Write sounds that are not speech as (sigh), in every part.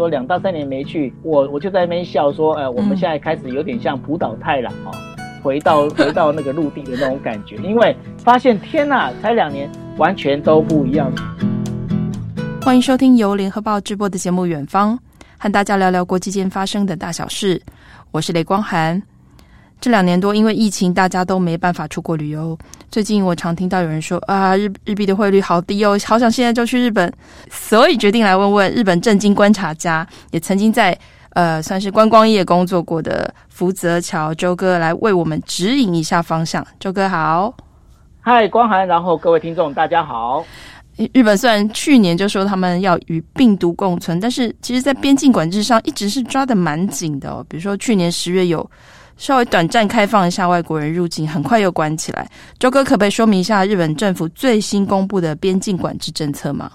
说两到三年没去，我我就在那边笑说，呃，我们现在开始有点像普岛太郎哦，回到回到那个陆地的那种感觉，因为发现天呐，才两年，完全都不一样。欢迎收听由联合报直播的节目《远方》，和大家聊聊国际间发生的大小事。我是雷光涵。这两年多，因为疫情，大家都没办法出国旅游。最近我常听到有人说啊，日日币的汇率好低哦，好想现在就去日本，所以决定来问问日本政经观察家，也曾经在呃算是观光业工作过的福泽桥周哥来为我们指引一下方向。周哥好，嗨，光涵，然后各位听众大家好。日本虽然去年就说他们要与病毒共存，但是其实在边境管制上一直是抓的蛮紧的哦。比如说去年十月有。稍微短暂开放一下外国人入境，很快又关起来。周哥可不可以说明一下日本政府最新公布的边境管制政策吗？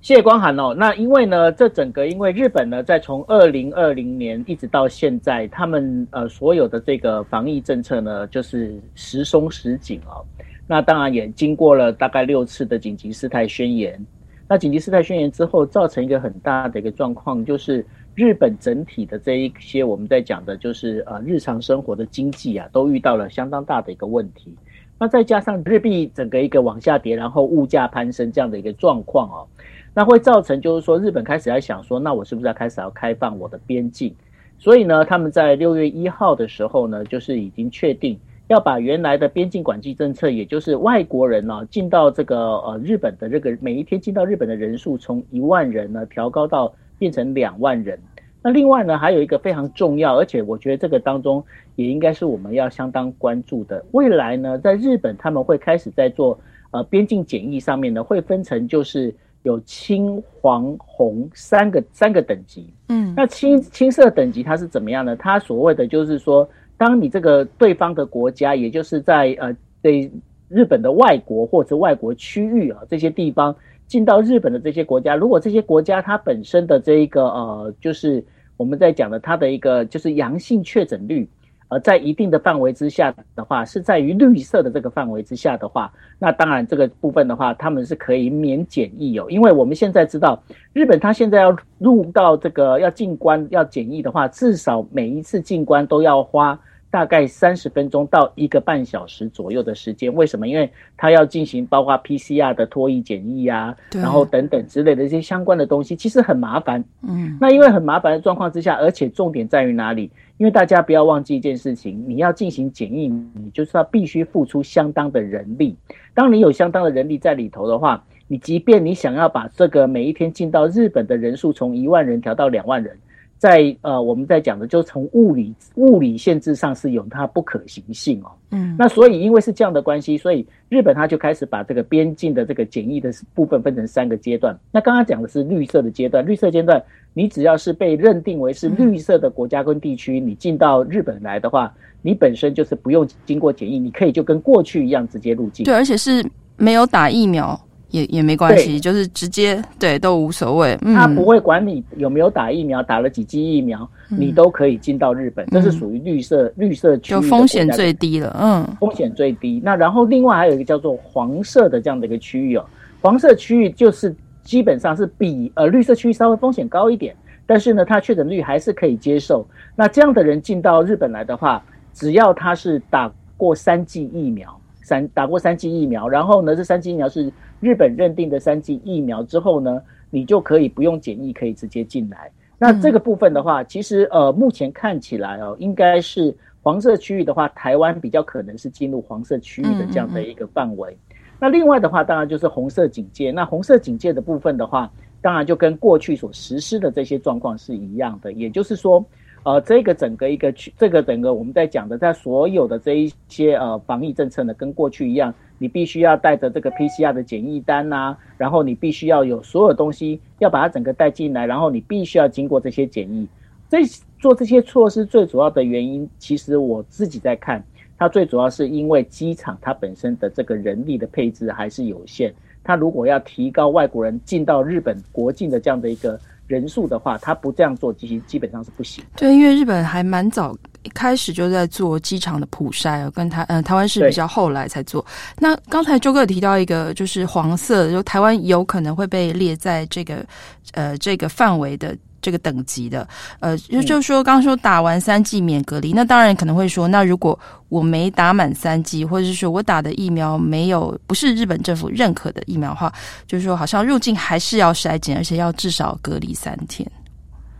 谢谢光涵哦。那因为呢，这整个因为日本呢，在从二零二零年一直到现在，他们呃所有的这个防疫政策呢，就是时松时紧哦。那当然也经过了大概六次的紧急事态宣言。那紧急事态宣言之后，造成一个很大的一个状况，就是。日本整体的这一些我们在讲的，就是呃日常生活的经济啊，都遇到了相当大的一个问题。那再加上日币整个一个往下跌，然后物价攀升这样的一个状况哦，那会造成就是说日本开始在想说，那我是不是要开始要开放我的边境？所以呢，他们在六月一号的时候呢，就是已经确定要把原来的边境管制政策，也就是外国人呢进到这个呃日本的这个每一天进到日本的人数，从一万人呢调高到。变成两万人。那另外呢，还有一个非常重要，而且我觉得这个当中也应该是我们要相当关注的。未来呢，在日本他们会开始在做呃边境检疫上面呢，会分成就是有青、黄、红三个三个等级。嗯，那青青色等级它是怎么样呢？它所谓的就是说，当你这个对方的国家，也就是在呃对日本的外国或者外国区域啊这些地方。进到日本的这些国家，如果这些国家它本身的这一个呃，就是我们在讲的它的一个就是阳性确诊率，呃，在一定的范围之下的话，是在于绿色的这个范围之下的话，那当然这个部分的话，他们是可以免检疫哦，因为我们现在知道日本它现在要入到这个要进关要检疫的话，至少每一次进关都要花。大概三十分钟到一个半小时左右的时间，为什么？因为他要进行包括 PCR 的脱衣检疫啊，然后等等之类的一些相关的东西，其实很麻烦。嗯，那因为很麻烦的状况之下，而且重点在于哪里？因为大家不要忘记一件事情，你要进行检疫，你就是要必须付出相当的人力。当你有相当的人力在里头的话，你即便你想要把这个每一天进到日本的人数从一万人调到两万人。在呃，我们在讲的，就从物理物理限制上是有它不可行性哦。嗯，那所以因为是这样的关系，所以日本它就开始把这个边境的这个检疫的部分分成三个阶段。那刚刚讲的是绿色的阶段，绿色阶段，你只要是被认定为是绿色的国家跟地区，你进到日本来的话，你本身就是不用经过检疫，你可以就跟过去一样直接入境。对，而且是没有打疫苗。也也没关系，就是直接对都无所谓。他不会管你有没有打疫苗，打了几剂疫苗，嗯、你都可以进到日本。这是属于绿色、嗯、绿色区域，就风险最低了。嗯，风险最低。那然后另外还有一个叫做黄色的这样的一个区域哦，黄色区域就是基本上是比呃绿色区域稍微风险高一点，但是呢，它确诊率还是可以接受。那这样的人进到日本来的话，只要他是打过三剂疫苗，三打过三剂疫苗，然后呢，这三剂疫苗是。日本认定的三剂疫苗之后呢，你就可以不用检疫，可以直接进来。那这个部分的话，其实呃，目前看起来哦，应该是黄色区域的话，台湾比较可能是进入黄色区域的这样的一个范围。那另外的话，当然就是红色警戒。那红色警戒的部分的话，当然就跟过去所实施的这些状况是一样的，也就是说。呃，这个整个一个区，这个整个我们在讲的，在所有的这一些呃防疫政策呢，跟过去一样，你必须要带着这个 PCR 的检疫单呐、然后你必须要有所有东西要把它整个带进来，然后你必须要经过这些检疫。这做这些措施最主要的原因，其实我自己在看，它最主要是因为机场它本身的这个人力的配置还是有限，它如果要提高外国人进到日本国境的这样的一个。人数的话，他不这样做，其实基本上是不行。对，因为日本还蛮早一开始就在做机场的普筛，跟台嗯台湾是比较后来才做。那刚才周哥有提到一个，就是黄色，就台湾有可能会被列在这个呃这个范围的这个等级的。呃，就就是说，刚刚说打完三剂免隔离，那当然可能会说，那如果我没打满三剂，或者是说我打的疫苗没有不是日本政府认可的疫苗的话，就是说好像入境还是要筛检，而且要至少隔离三天。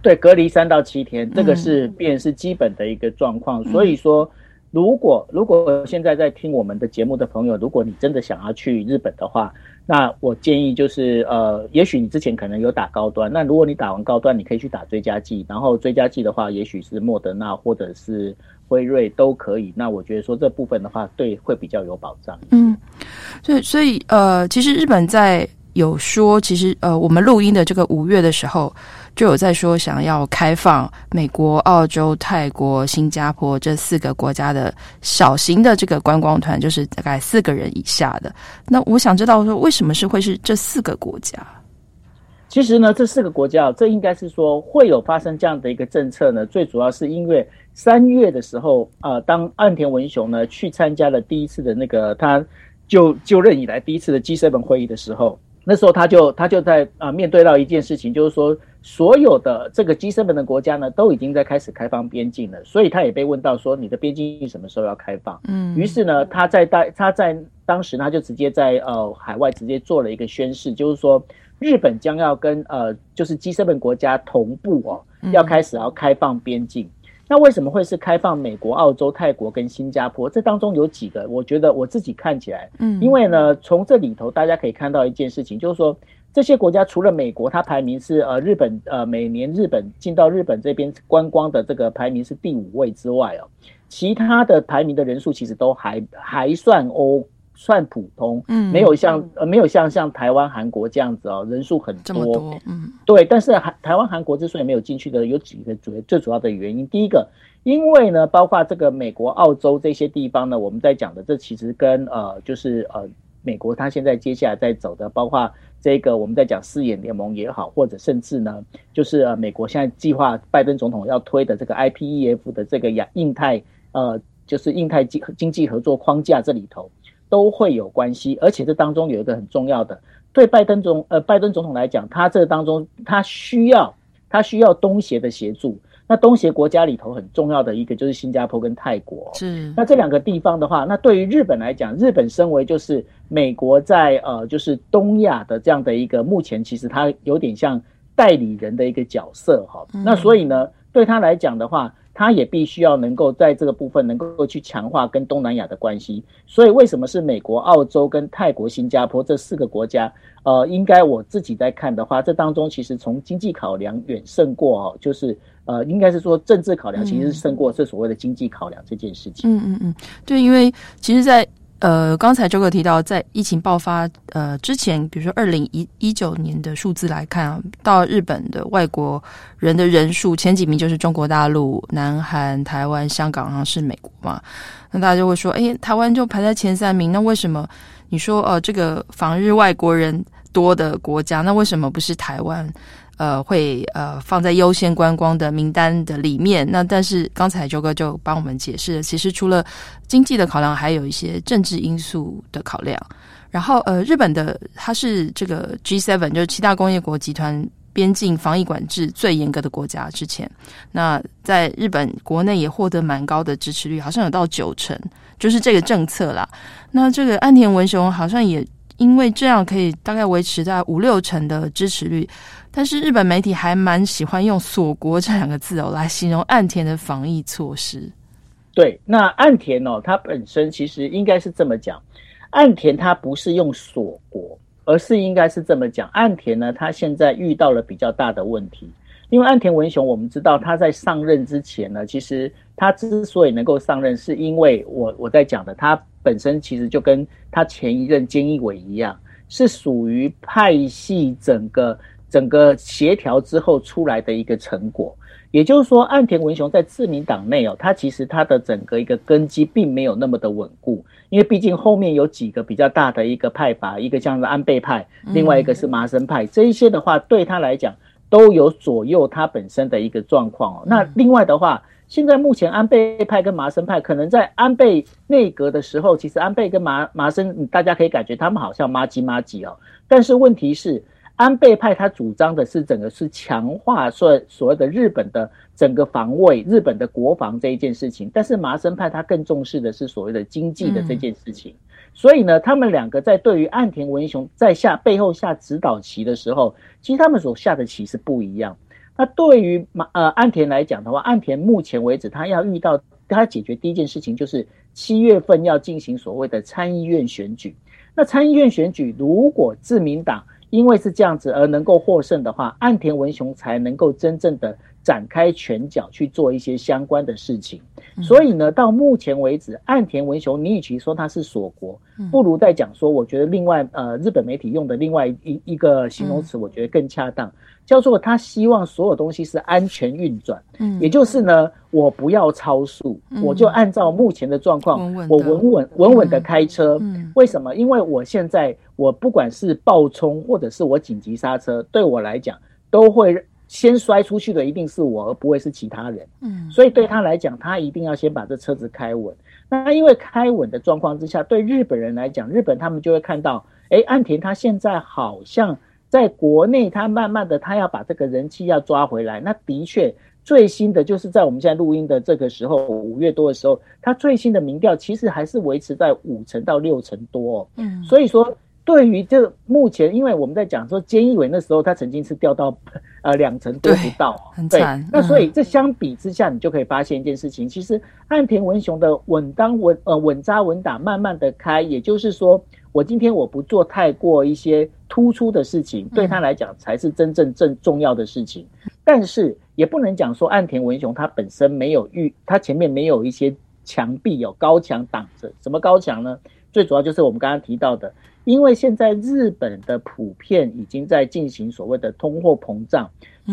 对，隔离三到七天，这个是便是基本的一个状况。嗯、所以说，如果如果现在在听我们的节目的朋友，如果你真的想要去日本的话，那我建议就是，呃，也许你之前可能有打高端，那如果你打完高端，你可以去打追加剂，然后追加剂的话，也许是莫德纳或者是辉瑞都可以。那我觉得说这部分的话，对会比较有保障。嗯，所以所以呃，其实日本在有说，其实呃，我们录音的这个五月的时候。就有在说想要开放美国、澳洲、泰国、新加坡这四个国家的小型的这个观光团，就是大概四个人以下的。那我想知道说，为什么是会是这四个国家？其实呢，这四个国家，这应该是说会有发生这样的一个政策呢。最主要是因为三月的时候，呃，当岸田文雄呢去参加了第一次的那个他就就任以来第一次的 G7 会议的时候，那时候他就他就在啊、呃、面对到一件事情，就是说。所有的这个 G7 的国家呢，都已经在开始开放边境了，所以他也被问到说，你的边境什么时候要开放？嗯，于是呢，他在当他在当时他就直接在呃海外直接做了一个宣誓，就是说日本将要跟呃就是 G7 国家同步哦，要开始要开放边境。嗯。那为什么会是开放美国、澳洲、泰国跟新加坡？这当中有几个，我觉得我自己看起来，嗯，因为呢，从这里头大家可以看到一件事情，就是说。这些国家除了美国，它排名是呃日本呃每年日本进到日本这边观光的这个排名是第五位之外哦，其他的排名的人数其实都还还算欧算普通，嗯，没有像呃没有像像台湾韩国这样子哦人数很多，多，嗯，对，但是台台湾韩国之所以没有进去的有几个主最主要的原因，第一个，因为呢包括这个美国、澳洲这些地方呢，我们在讲的这其实跟呃就是呃美国它现在接下来在走的包括。这个我们在讲四眼联盟也好，或者甚至呢，就是美国现在计划拜登总统要推的这个 IPEF 的这个亚印太呃，就是印太经经济合作框架这里头都会有关系，而且这当中有一个很重要的，对拜登总呃拜登总统来讲，他这当中他需要他需要东协的协助。那东协国家里头很重要的一个就是新加坡跟泰国，是。那这两个地方的话，那对于日本来讲，日本身为就是美国在呃就是东亚的这样的一个目前其实它有点像代理人的一个角色哈，那所以呢对他来讲的话。他也必须要能够在这个部分能够去强化跟东南亚的关系，所以为什么是美国、澳洲跟泰国、新加坡这四个国家？呃，应该我自己在看的话，这当中其实从经济考量远胜过哦，就是呃，应该是说政治考量其实是胜过这所谓的经济考量这件事情。嗯嗯嗯，对，因为其实，在。呃，刚才周哥提到，在疫情爆发呃之前，比如说二零一一九年的数字来看啊，到日本的外国人的人数前几名就是中国大陆、南韩、台湾、香港，然后是美国嘛。那大家就会说，哎，台湾就排在前三名，那为什么你说呃这个访日外国人多的国家，那为什么不是台湾？呃，会呃放在优先观光的名单的里面。那但是刚才周哥就帮我们解释了，其实除了经济的考量，还有一些政治因素的考量。然后呃，日本的它是这个 G7，就是七大工业国集团边境防疫管制最严格的国家。之前那在日本国内也获得蛮高的支持率，好像有到九成，就是这个政策啦。那这个岸田文雄好像也因为这样，可以大概维持在五六成的支持率。但是日本媒体还蛮喜欢用“锁国”这两个字哦，来形容岸田的防疫措施。对，那岸田哦，他本身其实应该是这么讲，岸田他不是用锁国，而是应该是这么讲，岸田呢，他现在遇到了比较大的问题，因为岸田文雄，我们知道他在上任之前呢，其实他之所以能够上任，是因为我我在讲的，他本身其实就跟他前一任菅义伟一样，是属于派系整个。整个协调之后出来的一个成果，也就是说，岸田文雄在自民党内哦，他其实他的整个一个根基并没有那么的稳固，因为毕竟后面有几个比较大的一个派阀，一个像是安倍派，另外一个是麻生派，这一些的话对他来讲都有左右他本身的一个状况哦。那另外的话，现在目前安倍派跟麻生派可能在安倍内阁的时候，其实安倍跟麻麻生，大家可以感觉他们好像麻吉麻吉哦，但是问题是。安倍派他主张的是整个是强化所所谓的日本的整个防卫、日本的国防这一件事情，但是麻生派他更重视的是所谓的经济的这件事情。嗯、所以呢，他们两个在对于岸田文雄在下背后下指导棋的时候，其实他们所下的棋是不一样。那对于马呃岸田来讲的话，岸田目前为止他要遇到他解决第一件事情就是七月份要进行所谓的参议院选举。那参议院选举如果自民党因为是这样子而能够获胜的话，岸田文雄才能够真正的展开拳脚去做一些相关的事情。所以呢，到目前为止，岸田文雄，你与其说他是锁国，不如再讲说，我觉得另外呃，日本媒体用的另外一一个形容词，我觉得更恰当。叫做他希望所有东西是安全运转，嗯，也就是呢，我不要超速，嗯，我就按照目前的状况，我稳稳稳稳的开车。嗯，为什么？因为我现在我不管是爆冲或者是我紧急刹车，对我来讲都会先摔出去的一定是我，而不会是其他人。嗯，所以对他来讲，他一定要先把这车子开稳。那因为开稳的状况之下，对日本人来讲，日本他们就会看到，诶，岸田他现在好像。在国内，他慢慢的，他要把这个人气要抓回来。那的确，最新的就是在我们现在录音的这个时候，五月多的时候，他最新的民调其实还是维持在五成到六成多哦。嗯，所以说，对于这目前，因为我们在讲说菅义伟那时候，他曾经是掉到 (laughs) 呃两成多不到，很惨。那所以这相比之下，你就可以发现一件事情，其实岸田文雄的稳当稳呃稳扎稳打，慢慢的开，也就是说。我今天我不做太过一些突出的事情，对他来讲才是真正正重要的事情。但是也不能讲说岸田文雄他本身没有遇，他前面没有一些墙壁，有高墙挡着。什么高墙呢？最主要就是我们刚刚提到的，因为现在日本的普遍已经在进行所谓的通货膨胀。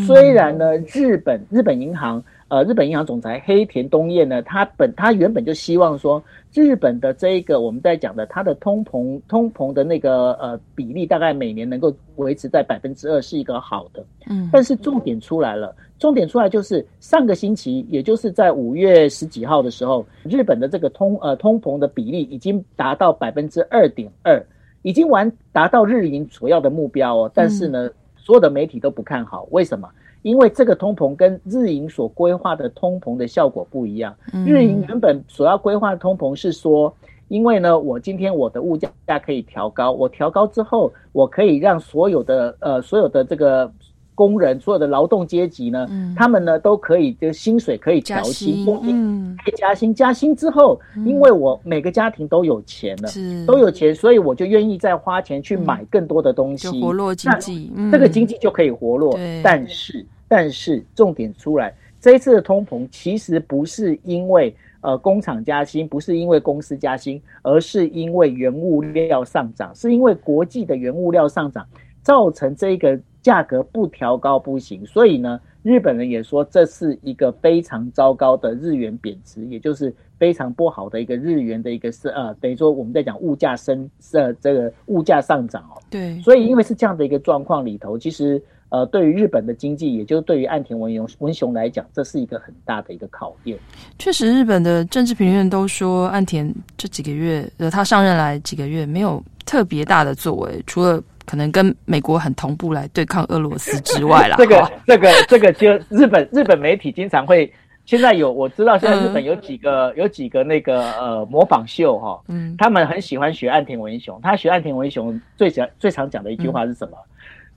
虽然呢，日本日本银行。呃，日本银行总裁黑田东彦呢，他本他原本就希望说，日本的这一个我们在讲的它的通膨通膨的那个呃比例，大概每年能够维持在百分之二，是一个好的。嗯，但是重点出来了，重点出来就是上个星期，也就是在五月十几号的时候，日本的这个通呃通膨的比例已经达到百分之二点二，已经完达到日银所要的目标哦。但是呢，所有的媒体都不看好，为什么？因为这个通膨跟日银所规划的通膨的效果不一样。日银原本所要规划的通膨是说，因为呢，我今天我的物价可以调高，我调高之后，我可以让所有的呃所有的这个。工人所有的劳动阶级呢，嗯、他们呢都可以，就薪水可以调薪，嗯，可以加薪。加薪之后，嗯、因为我每个家庭都有钱了，是都有钱，所以我就愿意再花钱去买更多的东西，嗯、活络经济，嗯、这个经济就可以活络。对但是，但是重点出来，这一次的通膨其实不是因为呃工厂加薪，不是因为公司加薪，而是因为原物料上涨，是因为国际的原物料上涨造成这个。价格不调高不行，所以呢，日本人也说这是一个非常糟糕的日元贬值，也就是非常不好的一个日元的一个是呃，等于说我们在讲物价升呃这个物价上涨哦。对，所以因为是这样的一个状况里头，其实呃，对于日本的经济，也就是对于岸田文雄文雄来讲，这是一个很大的一个考验。确实，日本的政治评论都说，岸田这几个月呃，他上任来几个月没有特别大的作为，除了。可能跟美国很同步来对抗俄罗斯之外啦，(laughs) 这个这个这个就日本日本媒体经常会，现在有我知道现在日本有几个、嗯、有几个那个呃模仿秀哈，嗯，他们很喜欢学岸田文雄，他学岸田文雄最讲最常讲的一句话是什么？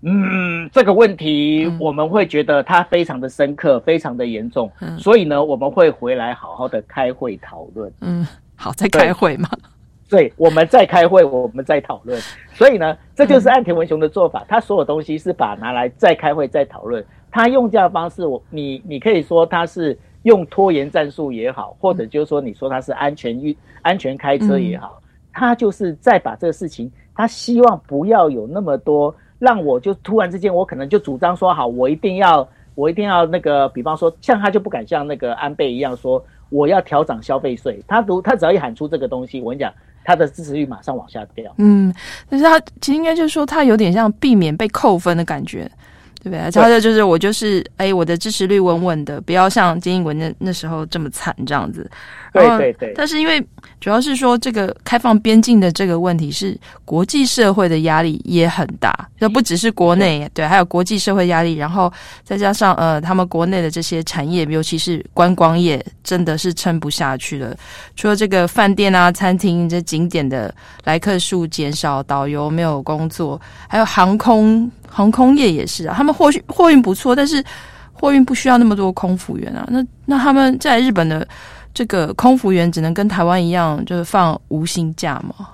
嗯，嗯，这个问题我们会觉得它非常的深刻，非常的严重，嗯、所以呢我们会回来好好的开会讨论。嗯，好，再开会嘛。对，我们在开会，我们在讨论，(laughs) 所以呢，这就是岸田文雄的做法。他所有东西是把拿来再开会、再讨论。他用这样的方式，我你你可以说他是用拖延战术也好，或者就是说你说他是安全运、安全开车也好，他就是在把这个事情，他希望不要有那么多，让我就突然之间，我可能就主张说好，我一定要，我一定要那个，比方说，像他就不敢像那个安倍一样说，我要调涨消费税。他如他只要一喊出这个东西，我跟你讲。他的支持率马上往下掉。嗯，但是他其实应该就是说，他有点像避免被扣分的感觉。对不对？他的就是我就是哎，我的支持率稳稳的，不要像金英文那那时候这么惨这样子。对对对。但是因为主要是说这个开放边境的这个问题是国际社会的压力也很大，就不只是国内对，对，还有国际社会压力，然后再加上呃他们国内的这些产业，尤其是观光业，真的是撑不下去了。除了这个饭店啊、餐厅这景点的来客数减少，导游没有工作，还有航空。航空业也是啊，他们货运货运不错，但是货运不需要那么多空服员啊。那那他们在日本的这个空服员只能跟台湾一样，就是放无薪假吗？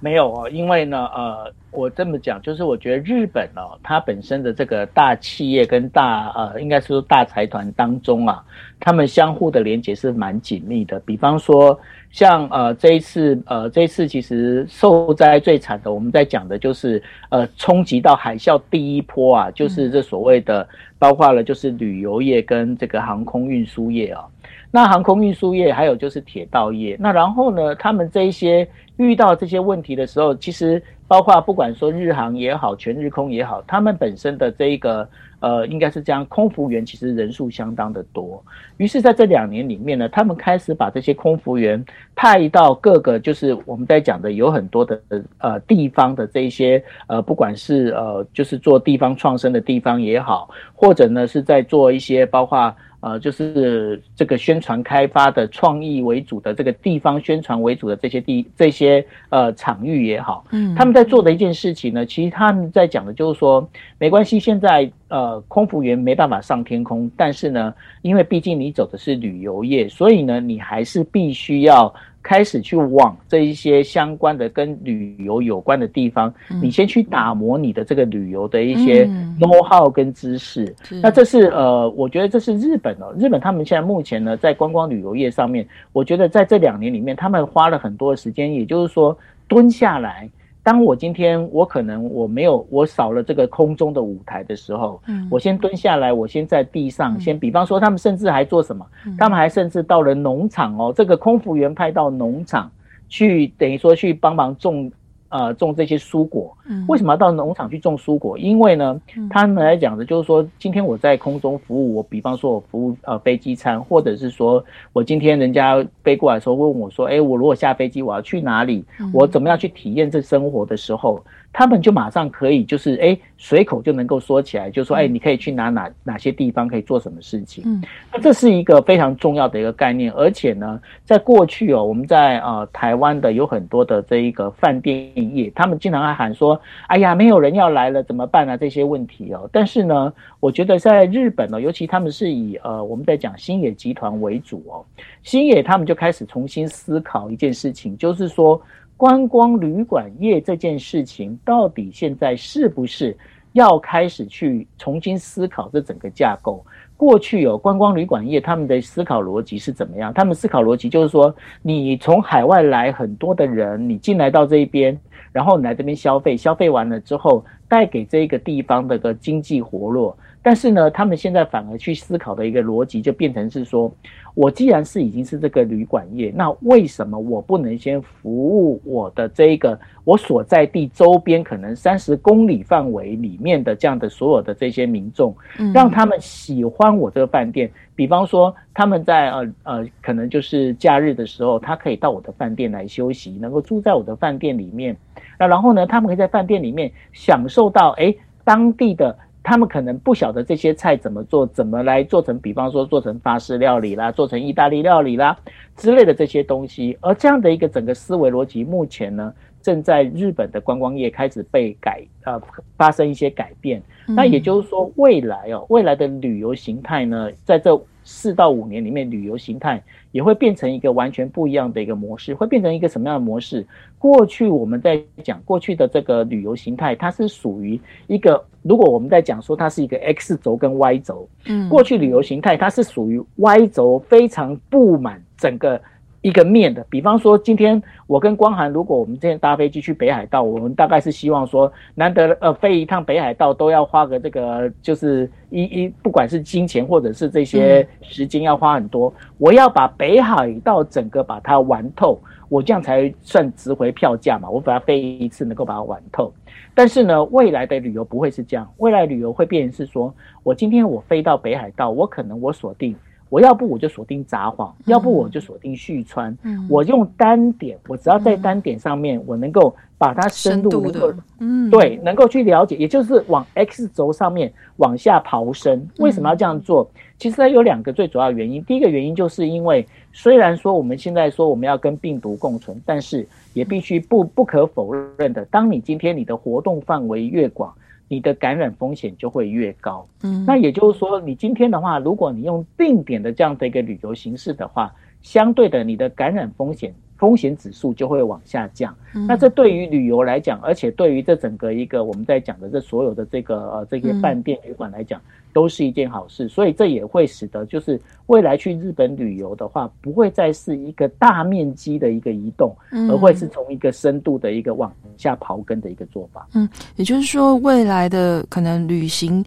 没有啊，因为呢，呃，我这么讲，就是我觉得日本哦，它本身的这个大企业跟大呃，应该是大财团当中啊，他们相互的连接是蛮紧密的。比方说。像呃这一次呃这一次其实受灾最惨的，我们在讲的就是呃冲击到海啸第一波啊，就是这所谓的包括了就是旅游业跟这个航空运输业啊。那航空运输业还有就是铁道业，那然后呢，他们这一些遇到这些问题的时候，其实包括不管说日航也好，全日空也好，他们本身的这一个。呃，应该是这样，空服员其实人数相当的多。于是，在这两年里面呢，他们开始把这些空服员派到各个，就是我们在讲的有很多的呃地方的这一些呃，不管是呃，就是做地方创生的地方也好，或者呢是在做一些包括。呃，就是这个宣传开发的创意为主的这个地方宣传为主的这些地这些呃场域也好，嗯，他们在做的一件事情呢，其实他们在讲的就是说，没关系，现在呃空服员没办法上天空，但是呢，因为毕竟你走的是旅游业，所以呢，你还是必须要。开始去往这一些相关的跟旅游有关的地方，嗯，你先去打磨你的这个旅游的一些 know how 跟知识。嗯，那这是呃，我觉得这是日本哦，日本他们现在目前呢，在观光旅游业上面，我觉得在这两年里面，他们花了很多的时间，也就是说蹲下来。当我今天我可能我没有我少了这个空中的舞台的时候，嗯，我先蹲下来，我先在地上，嗯，先比方说他们甚至还做什么？嗯，他们还甚至到了农场哦，这个空服员派到农场去，等于说去帮忙种。呃，种这些蔬果，为什么要到农场去种蔬果？因为呢，他们来讲的就是说，今天我在空中服务，我比方说我服务呃飞机餐，或者是说我今天人家飞过来的时候问我说，哎，我如果下飞机我要去哪里？我怎么样去体验这生活的时候？他们就马上可以，就是哎，随口就能够说起来，就说哎，你可以去哪哪哪些地方，可以做什么事情。嗯，那这是一个非常重要的一个概念，而且呢，在过去哦，我们在呃台湾的有很多的这一个饭店业，他们经常还喊说，哎呀，没有人要来了，怎么办啊？这些问题哦。但是呢，我觉得在日本呢，尤其他们是以呃我们在讲新野集团为主哦，新野他们就开始重新思考一件事情，就是说。观光旅馆业这件事情，到底现在是不是要开始去重新思考这整个架构？过去有观光旅馆业，他们的思考逻辑是怎么样？他们思考逻辑就是说，你从海外来很多的人，你进来到这一边，然后你来这边消费，消费完了之后，带给这个地方的个经济活络。但是呢，他们现在反而去思考的一个逻辑，就变成是说，我既然是已经是这个旅馆业，那为什么我不能先服务我的这一个我所在地周边可能三十公里范围里面的这样的所有的这些民众，让他们喜欢我这个饭店。比方说，他们在呃呃，可能就是假日的时候，他可以到我的饭店来休息，能够住在我的饭店里面。那然后呢，他们可以在饭店里面享受到哎当地的。他们可能不晓得这些菜怎么做，怎么来做成，比方说做成法式料理啦，做成意大利料理啦之类的这些东西。而这样的一个整个思维逻辑，目前呢，正在日本的观光业开始被改，呃，发生一些改变。那也就是说，未来哦，未来的旅游形态呢，在这四到五年里面，旅游形态也会变成一个完全不一样的一个模式，会变成一个什么样的模式？过去我们在讲过去的这个旅游形态，它是属于一个，如果我们在讲说它是一个 X 轴跟 Y 轴，嗯，过去旅游形态它是属于 Y 轴，非常布满整个一个面的，比方说今天我跟光涵，如果我们今天搭飞机去北海道，我们大概是希望说，难得呃飞一趟北海道都要花个这个，就是一一不管是金钱或者是这些时间要花很多，我要把北海道整个把它玩透，我这样才算值回票价嘛，我把它飞一次能够把它玩透。但是呢，未来的旅游不会是这样，未来旅游会变成是说，我今天我飞到北海道，我可能我锁定。我要不我就锁定札幌，要不我就锁定旭川。嗯，我用单点，我只要在单点上面，我能够把它深入能够，嗯，对，能够去了解，也就是往 X 轴上面往下刨深。为什么要这样做？其实它有两个最主要原因。第一个原因就是因为，虽然说我们现在说我们要跟病毒共存，但是也必须不不可否认的，当你今天你的活动范围越广。你的感染风险就会越高，嗯，那也就是说，你今天的话，如果你用定点的这样的一个旅游形式的话，相对的，你的感染风险风险指数就会往下降。那这对于旅游来讲，而且对于这整个一个我们在讲的这所有的这个呃这些饭店旅馆来讲。都是一件好事，所以这也会使得就是未来去日本旅游的话，不会再是一个大面积的一个移动，而会是从一个深度的一个往下刨根的一个做法。嗯，也就是说，未来的可能旅行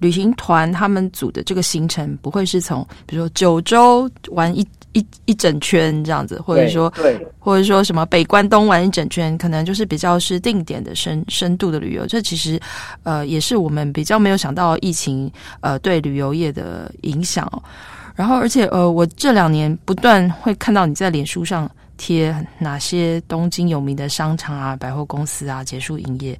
旅行团他们组的这个行程，不会是从比如说九州玩一。一一整圈这样子，或者说，对，或者说什么北关东玩一整圈，可能就是比较是定点的深深度的旅游。这其实，呃，也是我们比较没有想到疫情呃对旅游业的影响。然后，而且呃，我这两年不断会看到你在脸书上贴哪些东京有名的商场啊、百货公司啊结束营业。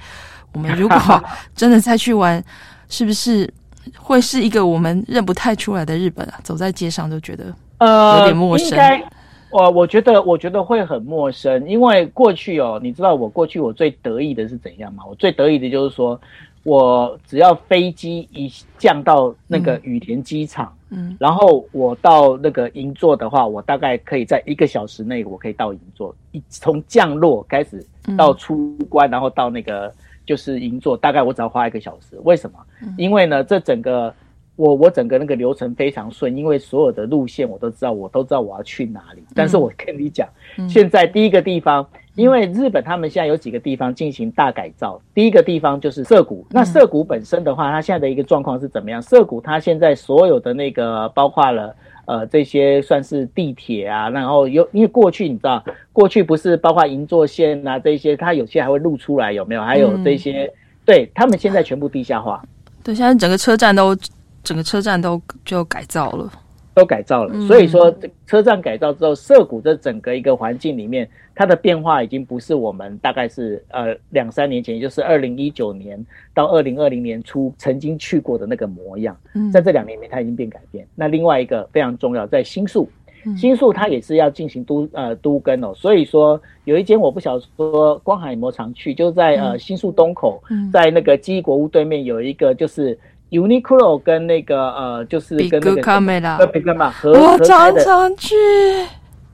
我们如果 (laughs) 真的再去玩，是不是会是一个我们认不太出来的日本啊？走在街上都觉得。呃，有点陌生。应该，我我觉得，我觉得会很陌生，因为过去哦，你知道我过去我最得意的是怎样吗？我最得意的就是说，我只要飞机一降到那个羽田机场，嗯，然后我到那个银座的话，我大概可以在一个小时内，我可以到银座，一从降落开始到出关，然后到那个就是银座，大概我只要花一个小时。为什么？因为呢，这整个。我我整个那个流程非常顺，因为所有的路线我都知道，我都知道我要去哪里。但是我跟你讲，嗯、现在第一个地方，因为日本他们现在有几个地方进行大改造。第一个地方就是涩谷。那涩谷本身的话，它现在的一个状况是怎么样？涩谷它现在所有的那个包括了呃这些算是地铁啊，然后有因为过去你知道，过去不是包括银座线啊这些，它有些还会露出来有没有？还有这些，嗯、对他们现在全部地下化。对，现在整个车站都。整个车站都就改造了，都改造了。所以说，车站改造之后，涩谷这整个一个环境里面，它的变化已经不是我们大概是呃两三年前，也就是二零一九年到二零二零年初曾经去过的那个模样。在这两年里面，它已经变改变。那另外一个非常重要，在新宿，新宿它也是要进行都呃都更哦。所以说，有一间我不晓得说光海有没有常去，就在呃新宿东口，在那个纪伊国屋对面有一个就是。Uniqlo 跟那个呃，就是跟那个卡梅拉，跟那个嘛，合我常常去。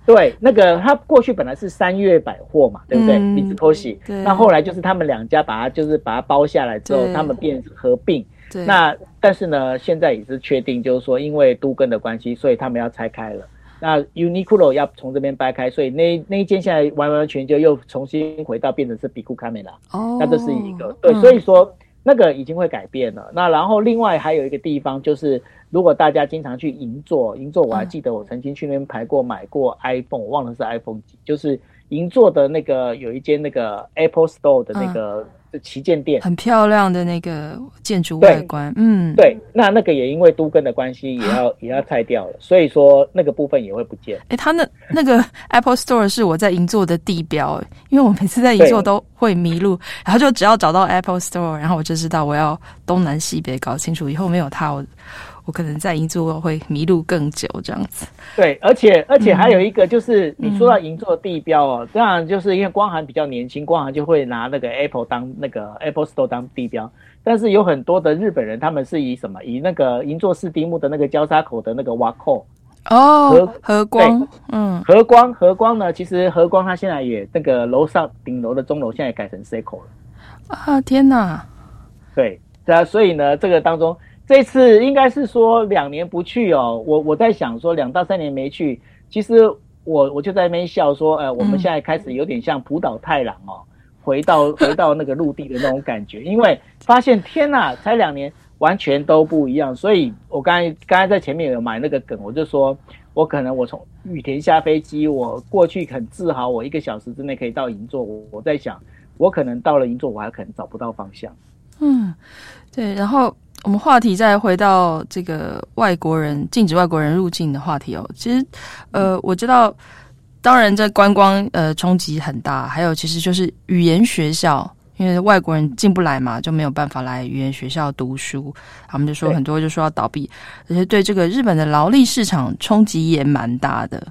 对，那个他过去本来是三月百货嘛，对不对？米兹托西。那后来就是他们两家把它就是把它包下来之后，他们变成合并。对。那但是呢，现在也是确定，就是说因为都跟的关系，所以他们要拆开了。那 Uniqlo 要从这边掰开，所以那那一间现在完完全就又重新回到变成是比库卡梅拉。哦。那这是一个对，所以说。那个已经会改变了。那然后另外还有一个地方，就是如果大家经常去银座，银座我还记得我曾经去那边排过买过 iPhone，我忘了是 iPhone 几，就是银座的那个有一间那个 Apple Store 的那个。旗舰店很漂亮的那个建筑外观，嗯，对，那那个也因为都跟的关系，也要 (gasps) 也要拆掉了，所以说那个部分也会不见。哎，他那那个 (laughs) Apple Store 是我在银座的地标，因为我每次在银座都会迷路，然后就只要找到 Apple Store，然后我就知道我要东南西北搞清楚，以后没有它我。我可能在银座会迷路更久，这样子。对，而且而且还有一个就是，你说到银座地标哦，这样、嗯、就是因为光涵比较年轻，光涵就会拿那个 Apple 当那个 Apple Store 当地标。但是有很多的日本人，他们是以什么？以那个银座四丁目的那个交叉口的那个 Wako 哦，和和光，嗯，和光和光呢？其实和光它现在也那个楼上顶楼的钟楼现在也改成 Seiko 了。啊，天哪！对，那啊，所以呢，这个当中。这次应该是说两年不去哦，我我在想说两到三年没去，其实我我就在那边笑说，呃，我们现在开始有点像浦岛太郎哦，回到 (laughs) 回到那个陆地的那种感觉，因为发现天哪，才两年，完全都不一样。所以我刚才刚才在前面有买那个梗，我就说我可能我从羽田下飞机，我过去很自豪，我一个小时之内可以到银座，我我在想，我可能到了银座，我还可能找不到方向。嗯，对，然后。我们话题再回到这个外国人禁止外国人入境的话题哦。其实，呃，我知道，当然这观光呃冲击很大，还有其实就是语言学校，因为外国人进不来嘛，就没有办法来语言学校读书，他们就说很多就说要倒闭，而且对这个日本的劳力市场冲击也蛮大的。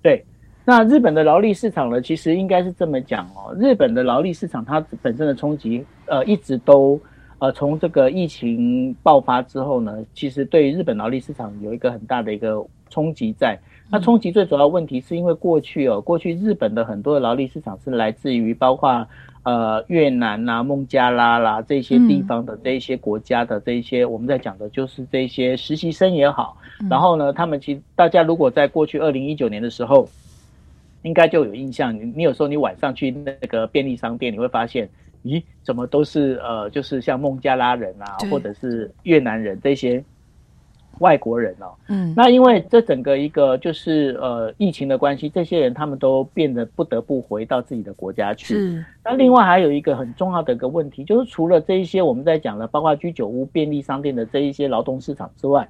对，那日本的劳力市场呢，其实应该是这么讲哦，日本的劳力市场它本身的冲击，呃，一直都。呃，从这个疫情爆发之后呢，其实对日本劳力市场有一个很大的一个冲击在。那冲击最主要问题是因为过去哦，过去日本的很多的劳力市场是来自于包括呃越南啊、孟加拉啦这些地方的这一些国家的这一些，我们在讲的就是这些实习生也好。然后呢，他们其实大家如果在过去二零一九年的时候，应该就有印象，你你有时候你晚上去那个便利商店，你会发现。咦，怎么都是呃，就是像孟加拉人啊，或者是越南人这些外国人哦。嗯，那因为这整个一个就是呃疫情的关系，这些人他们都变得不得不回到自己的国家去。是。那另外还有一个很重要的一个问题，就是除了这一些我们在讲的，包括居酒屋、便利商店的这一些劳动市场之外，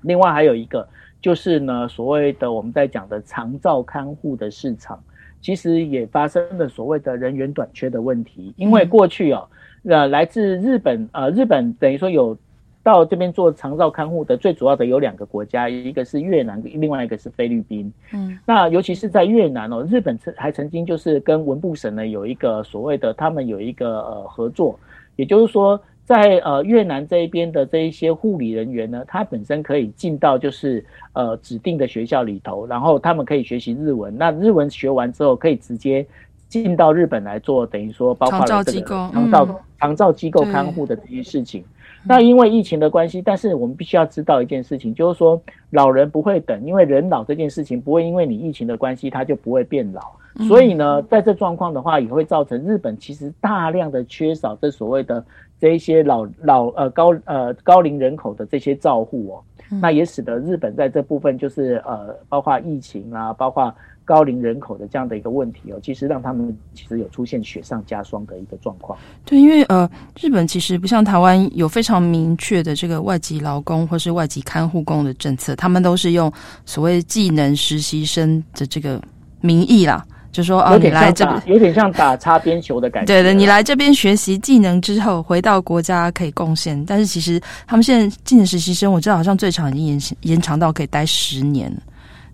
另外还有一个就是呢，所谓的我们在讲的长照看护的市场。其实也发生了所谓的人员短缺的问题，因为过去哦，呃，来自日本，呃，日本等于说有到这边做长照看护的，最主要的有两个国家，一个是越南，另外一个是菲律宾。嗯，那尤其是在越南哦，日本曾还曾经就是跟文部省呢有一个所谓的，他们有一个呃合作，也就是说。在呃越南这一边的这一些护理人员呢，他本身可以进到就是呃指定的学校里头，然后他们可以学习日文。那日文学完之后，可以直接进到日本来做，等于说包括了这个长照机构、长照长照机构看护的这些事情。那因为疫情的关系，但是我们必须要知道一件事情，就是说老人不会等，因为人老这件事情不会因为你疫情的关系，他就不会变老。所以呢，在这状况的话，也会造成日本其实大量的缺少这所谓的。这一些老老呃高呃高龄人口的这些照护哦，那也使得日本在这部分就是呃包括疫情啊，包括高龄人口的这样的一个问题哦，其实让他们其实有出现雪上加霜的一个状况。对，因为呃日本其实不像台湾有非常明确的这个外籍劳工或是外籍看护工的政策，他们都是用所谓技能实习生的这个名义啦。就说哦，你来这边有点像打擦边球的感觉。对的，你来这边学习技能之后，回到国家可以贡献。但是其实他们现在技能实习生，我知道好像最长已经延延长到可以待十年。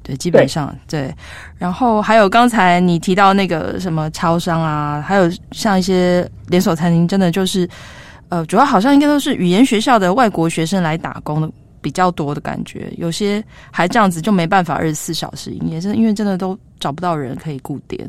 对，基本上对，对。然后还有刚才你提到那个什么超商啊，还有像一些连锁餐厅，真的就是呃，主要好像应该都是语言学校的外国学生来打工的。比较多的感觉，有些还这样子就没办法二十四小时营业，是因为真的都找不到人可以顾店。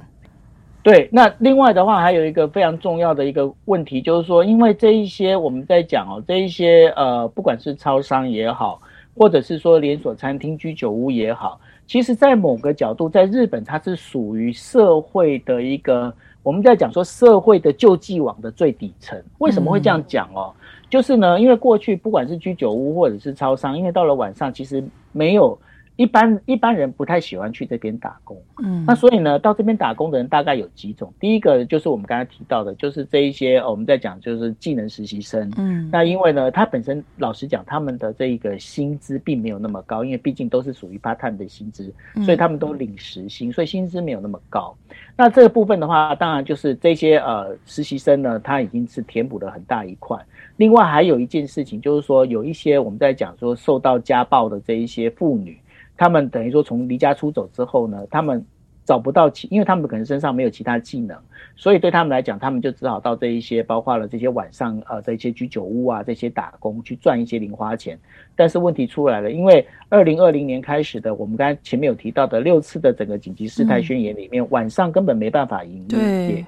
对，那另外的话还有一个非常重要的一个问题，就是说，因为这一些我们在讲哦，这一些呃，不管是超商也好，或者是说连锁餐厅、居酒屋也好，其实在某个角度，在日本它是属于社会的一个，我们在讲说社会的救济网的最底层。为什么会这样讲哦？就是呢，因为过去不管是居酒屋或者是超商，因为到了晚上其实没有一般一般人不太喜欢去这边打工，嗯，那所以呢，到这边打工的人大概有几种。第一个就是我们刚才提到的，就是这一些我们在讲就是技能实习生，嗯，那因为呢，他本身老实讲，他们的这一个薪资并没有那么高，因为毕竟都是属于 part time 的薪资，所以他们都领时薪，所以薪资没有那么高。那这个部分的话，当然就是这些呃实习生呢，他已经是填补了很大一块。另外还有一件事情，就是说有一些我们在讲说受到家暴的这一些妇女，她们等于说从离家出走之后呢，他们找不到其，因为他们可能身上没有其他技能，所以对他们来讲，他们就只好到这一些包括了这些晚上呃这些居酒屋啊这些打工去赚一些零花钱。但是问题出来了，因为二零二零年开始的，我们刚才前面有提到的六次的整个紧急事态宣言里面，嗯、晚上根本没办法营业。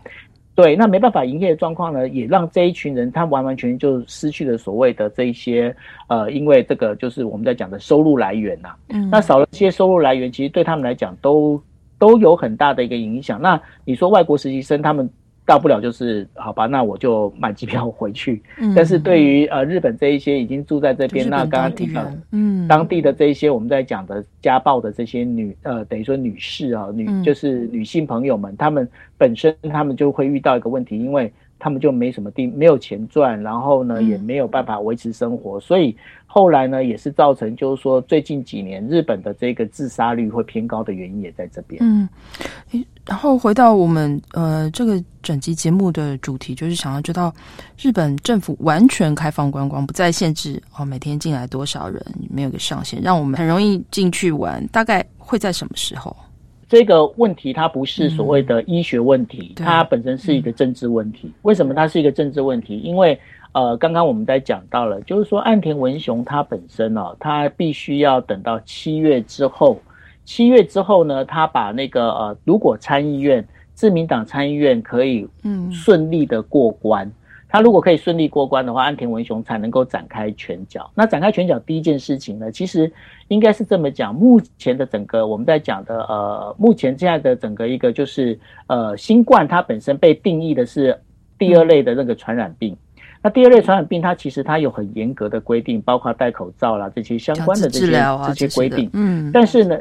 对，那没办法营业的状况呢，也让这一群人他完完全全就失去了所谓的这一些呃，因为这个就是我们在讲的收入来源呐、啊。嗯，那少了这些收入来源，其实对他们来讲都都有很大的一个影响。那你说外国实习生他们？大不了就是好吧，那我就买机票回去。嗯，但是对于呃日本这一些已经住在这边，那刚刚提到，嗯，当地的这一些我们在讲的家暴的这些女呃，等于说女士啊，女就是女性朋友们，她们本身她们就会遇到一个问题，因为。他们就没什么地，没有钱赚，然后呢，也没有办法维持生活，嗯、所以后来呢，也是造成就是说最近几年日本的这个自杀率会偏高的原因也在这边。嗯，然后回到我们呃这个整集节目的主题，就是想要知道日本政府完全开放观光，不再限制哦每天进来多少人，没有个上限，让我们很容易进去玩，大概会在什么时候？这个问题它不是所谓的医学问题，嗯、它本身是一个政治问题。为什么它是一个政治问题？因为呃，刚刚我们在讲到了，就是说岸田文雄他本身哦，他必须要等到七月之后，七月之后呢，他把那个呃，如果参议院自民党参议院可以嗯顺利的过关。嗯他如果可以顺利过关的话，安田文雄才能够展开拳脚。那展开拳脚第一件事情呢，其实应该是这么讲：目前的整个我们在讲的呃，目前现在的整个一个就是呃，新冠它本身被定义的是第二类的那个传染病。那第二类传染病它其实它有很严格的规定，包括戴口罩啦这些相关的这些这些规定。嗯，但是呢。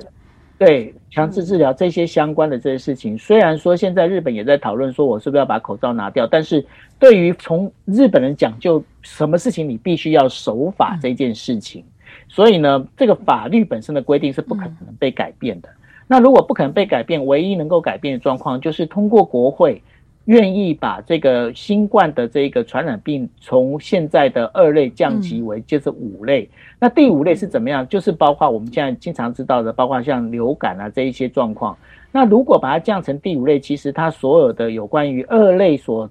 对，强制治疗这些相关的这些事情，虽然说现在日本也在讨论说，我是不是要把口罩拿掉，但是对于从日本人讲究什么事情你必须要守法这件事情，所以呢，这个法律本身的规定是不可能被改变的。那如果不可能被改变，唯一能够改变的状况就是通过国会。愿意把这个新冠的这个传染病从现在的二类降级为就是五类，那第五类是怎么样？就是包括我们现在经常知道的，包括像流感啊这一些状况。那如果把它降成第五类，其实它所有的有关于二类所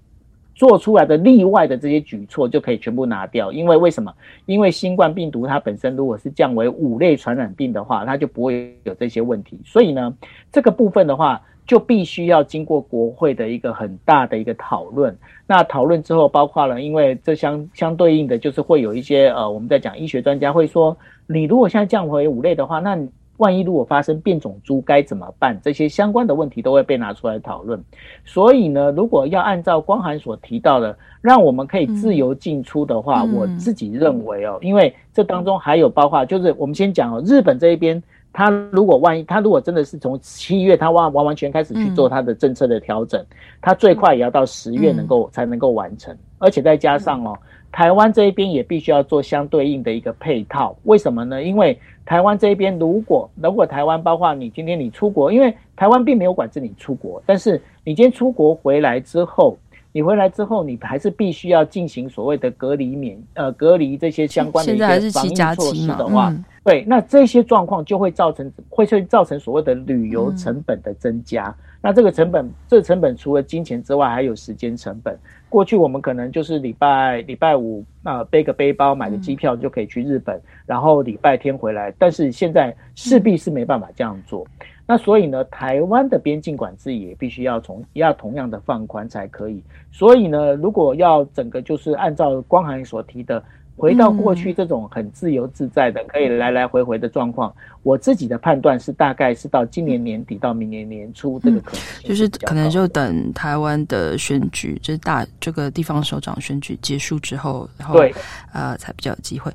做出来的例外的这些举措就可以全部拿掉。因为为什么？因为新冠病毒它本身如果是降为五类传染病的话，它就不会有这些问题。所以呢，这个部分的话。就必须要经过国会的一个很大的一个讨论。那讨论之后，包括了，因为这相相对应的就是会有一些呃，我们在讲医学专家会说，你如果现在降回五类的话，那万一如果发生变种猪该怎么办？这些相关的问题都会被拿出来讨论。所以呢，如果要按照光涵所提到的，让我们可以自由进出的话，嗯、我自己认为哦，因为这当中还有包括，就是我们先讲哦，日本这一边。他如果万一他如果真的是从七月他完完完全开始去做他的政策的调整，他最快也要到十月能够才能够完成，而且再加上哦，台湾这一边也必须要做相对应的一个配套。为什么呢？因为台湾这一边如果如果台湾包括你今天你出国，因为台湾并没有管制你出国，但是你今天出国回来之后，你回来之后你还是必须要进行所谓的隔离免呃隔离这些相关的一些防疫措施的话。对，那这些状况就会造成，会会造成所谓的旅游成本的增加。嗯、那这个成本，这个成本除了金钱之外，还有时间成本。过去我们可能就是礼拜礼拜五啊、呃，背个背包，买个机票就可以去日本，嗯、然后礼拜天回来。但是现在势必是没办法这样做。嗯、那所以呢，台湾的边境管制也必须要从要同样的放宽才可以。所以呢，如果要整个就是按照光涵所提的。回到过去这种很自由自在的，可以来来回回的状况，我自己的判断是大概是到今年年底到明年年初这个可能，就是可能就等台湾的选举，就是大这个地方首长选举结束之后，然后对，呃，才比较有机会。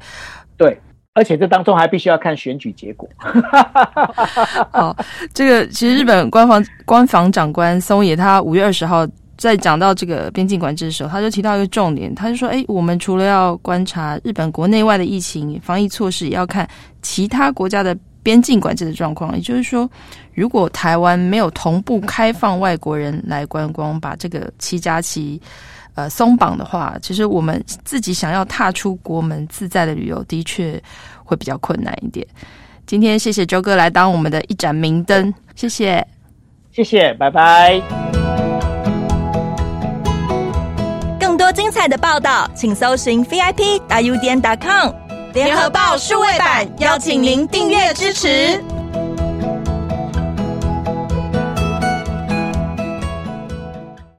对，而且这当中还必须要看选举结果。(laughs) 好，这个其实日本官房官房长官松野他五月二十号。在讲到这个边境管制的时候，他就提到一个重点，他就说：“诶，我们除了要观察日本国内外的疫情防疫措施，也要看其他国家的边境管制的状况。也就是说，如果台湾没有同步开放外国人来观光，把这个七加七呃松绑的话，其实我们自己想要踏出国门自在的旅游，的确会比较困难一点。今天谢谢周哥来当我们的一盏明灯，谢谢，谢谢，拜拜。”更多精彩的报道，请搜寻 VIP 大 U 点 com 联合报数位版，邀请您订阅支持。